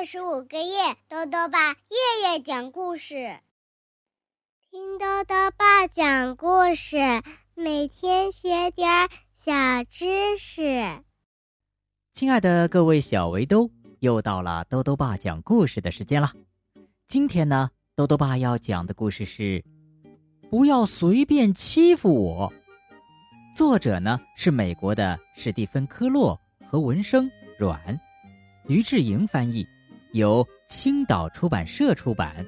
二十五个夜，豆豆爸夜夜讲故事，听豆豆爸讲故事，每天学点小知识。亲爱的各位小围兜，又到了豆豆爸讲故事的时间了。今天呢，豆豆爸要讲的故事是：不要随便欺负我。作者呢是美国的史蒂芬·科洛和文生阮。于志莹翻译，由青岛出版社出版。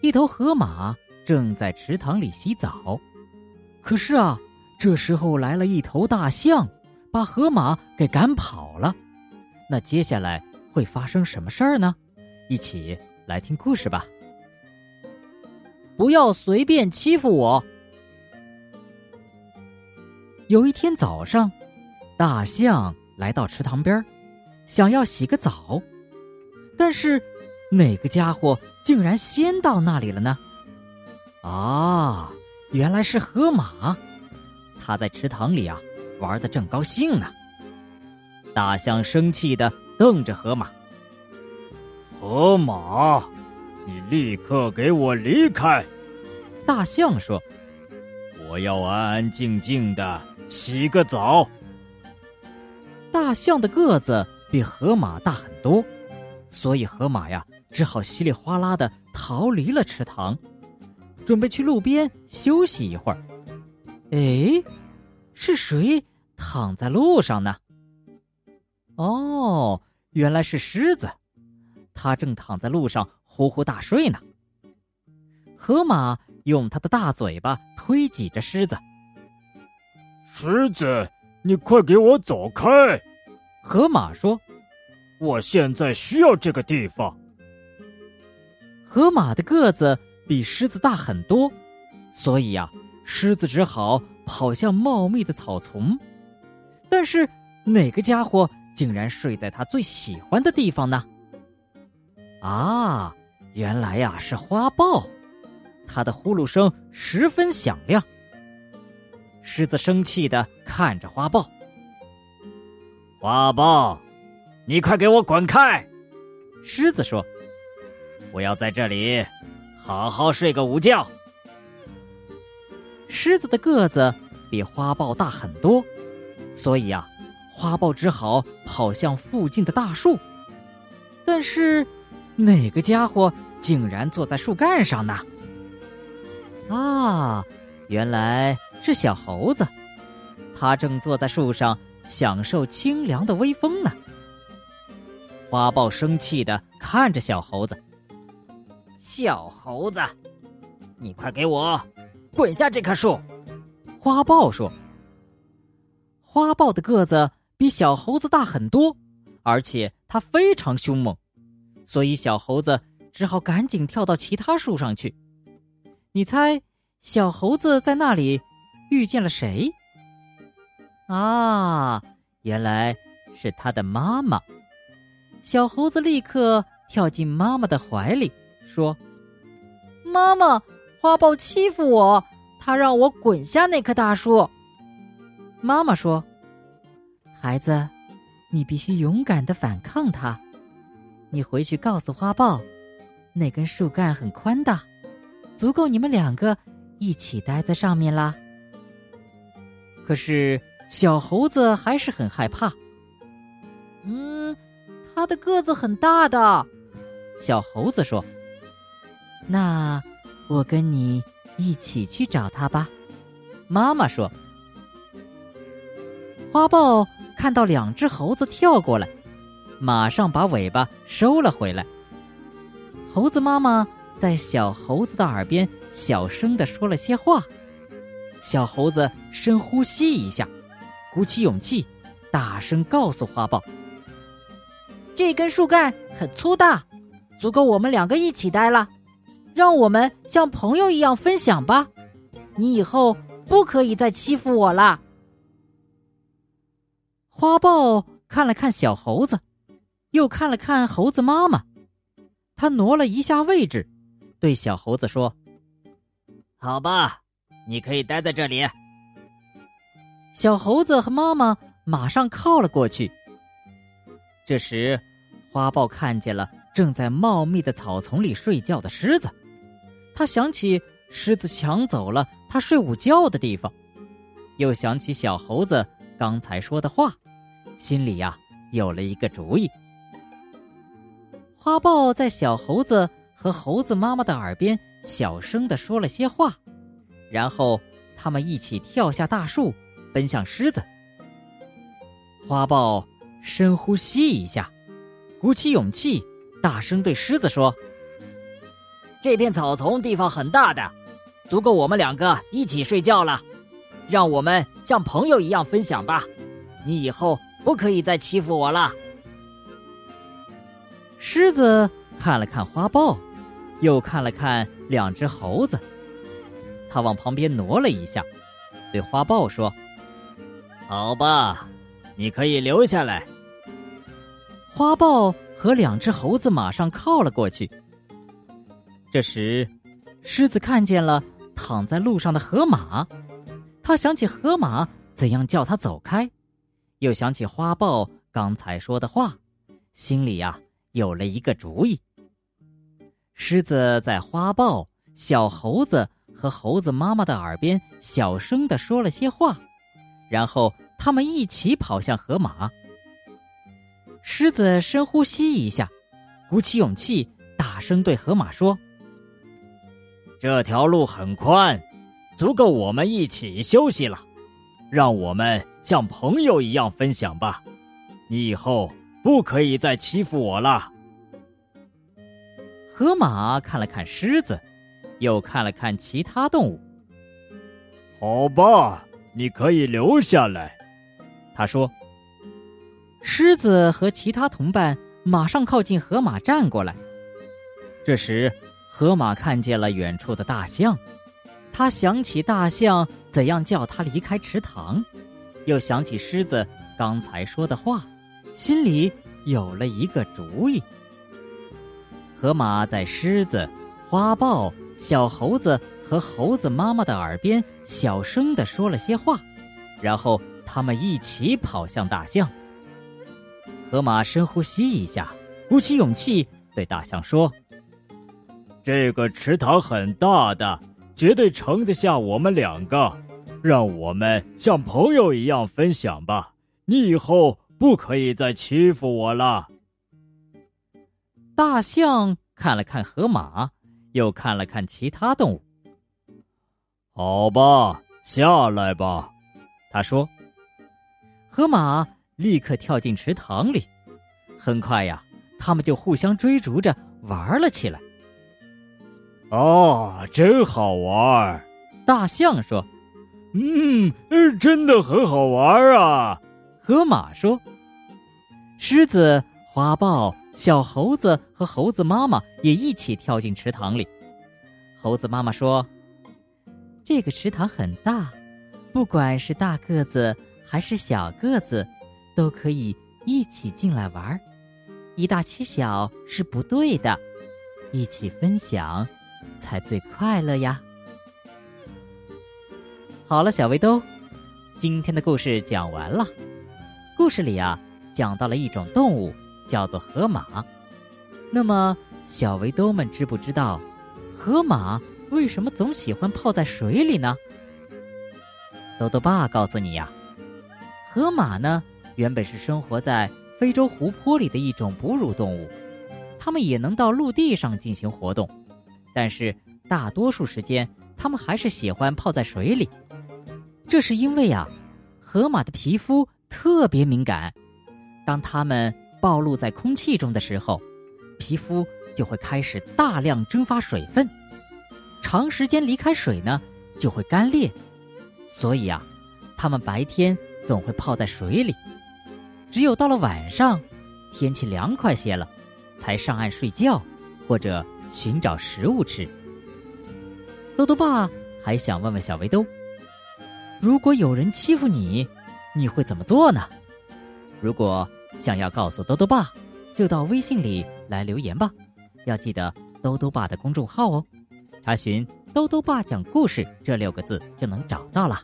一头河马正在池塘里洗澡，可是啊，这时候来了一头大象，把河马给赶跑了。那接下来会发生什么事儿呢？一起来听故事吧。不要随便欺负我。有一天早上，大象。来到池塘边儿想要洗个澡，但是哪个家伙竟然先到那里了呢？啊，原来是河马，他在池塘里啊玩的正高兴呢。大象生气的瞪着河马：“河马，你立刻给我离开！”大象说：“我要安安静静的洗个澡。”大象的个子比河马大很多，所以河马呀只好稀里哗啦的逃离了池塘，准备去路边休息一会儿。哎，是谁躺在路上呢？哦，原来是狮子，它正躺在路上呼呼大睡呢。河马用它的大嘴巴推挤着狮子，狮子。你快给我走开！河马说：“我现在需要这个地方。”河马的个子比狮子大很多，所以呀，狮子只好跑向茂密的草丛。但是哪个家伙竟然睡在他最喜欢的地方呢？啊，原来呀是花豹，它的呼噜声十分响亮。狮子生气的看着花豹。花豹，你快给我滚开！狮子说：“我要在这里好好睡个午觉。”狮子的个子比花豹大很多，所以啊，花豹只好跑向附近的大树。但是，哪个家伙竟然坐在树干上呢？啊，原来……是小猴子，它正坐在树上享受清凉的微风呢。花豹生气的看着小猴子：“小猴子，你快给我滚下这棵树！”花豹说：“花豹的个子比小猴子大很多，而且它非常凶猛，所以小猴子只好赶紧跳到其他树上去。你猜，小猴子在那里？”遇见了谁？啊，原来是他的妈妈。小猴子立刻跳进妈妈的怀里，说：“妈妈，花豹欺负我，他让我滚下那棵大树。”妈妈说：“孩子，你必须勇敢的反抗他。你回去告诉花豹，那根树干很宽大，足够你们两个一起待在上面啦。”可是小猴子还是很害怕。嗯，它的个子很大的。小猴子说：“那我跟你一起去找它吧。”妈妈说：“花豹看到两只猴子跳过来，马上把尾巴收了回来。”猴子妈妈在小猴子的耳边小声的说了些话。小猴子深呼吸一下，鼓起勇气，大声告诉花豹：“这根树干很粗大，足够我们两个一起待了。让我们像朋友一样分享吧。你以后不可以再欺负我了。”花豹看了看小猴子，又看了看猴子妈妈，他挪了一下位置，对小猴子说：“好吧。”你可以待在这里。小猴子和妈妈马上靠了过去。这时，花豹看见了正在茂密的草丛里睡觉的狮子，他想起狮子抢走了他睡午觉的地方，又想起小猴子刚才说的话，心里呀有了一个主意。花豹在小猴子和猴子妈妈的耳边小声的说了些话，然后他们一起跳下大树，奔向狮子。花豹深呼吸一下，鼓起勇气，大声对狮子说：“这片草丛地方很大的，足够我们两个一起睡觉了。让我们像朋友一样分享吧。你以后不可以再欺负我了。”狮子看了看花豹，又看了看两只猴子，他往旁边挪了一下，对花豹说：“好吧，你可以留下来。”花豹和两只猴子马上靠了过去。这时，狮子看见了躺在路上的河马，他想起河马怎样叫他走开，又想起花豹刚才说的话，心里呀。有了一个主意。狮子在花豹、小猴子和猴子妈妈的耳边小声的说了些话，然后他们一起跑向河马。狮子深呼吸一下，鼓起勇气，大声对河马说：“这条路很宽，足够我们一起休息了。让我们像朋友一样分享吧。你以后。”不可以再欺负我了。河马看了看狮子，又看了看其他动物。好吧，你可以留下来，他说。狮子和其他同伴马上靠近河马，站过来。这时，河马看见了远处的大象，他想起大象怎样叫他离开池塘，又想起狮子刚才说的话。心里有了一个主意。河马在狮子、花豹、小猴子和猴子妈妈的耳边小声的说了些话，然后他们一起跑向大象。河马深呼吸一下，鼓起勇气对大象说：“这个池塘很大的，绝对盛得下我们两个，让我们像朋友一样分享吧。你以后。”不可以再欺负我了。大象看了看河马，又看了看其他动物。好吧，下来吧，他说。河马立刻跳进池塘里，很快呀，他们就互相追逐着玩了起来。哦，真好玩！大象说：“嗯，真的很好玩啊。”河马说。狮子、花豹、小猴子和猴子妈妈也一起跳进池塘里。猴子妈妈说：“这个池塘很大，不管是大个子还是小个子，都可以一起进来玩。以大欺小是不对的，一起分享才最快乐呀。”好了，小围兜，今天的故事讲完了。故事里啊。讲到了一种动物，叫做河马。那么，小围兜们知不知道，河马为什么总喜欢泡在水里呢？豆豆爸告诉你呀，河马呢，原本是生活在非洲湖泊里的一种哺乳动物，它们也能到陆地上进行活动，但是大多数时间，它们还是喜欢泡在水里。这是因为啊，河马的皮肤特别敏感。当它们暴露在空气中的时候，皮肤就会开始大量蒸发水分，长时间离开水呢，就会干裂。所以啊，它们白天总会泡在水里，只有到了晚上，天气凉快些了，才上岸睡觉或者寻找食物吃。豆豆爸还想问问小围兜：如果有人欺负你，你会怎么做呢？如果想要告诉兜兜爸，就到微信里来留言吧。要记得兜兜爸的公众号哦，查询“兜兜爸讲故事”这六个字就能找到了。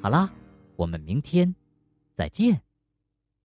好啦，我们明天再见。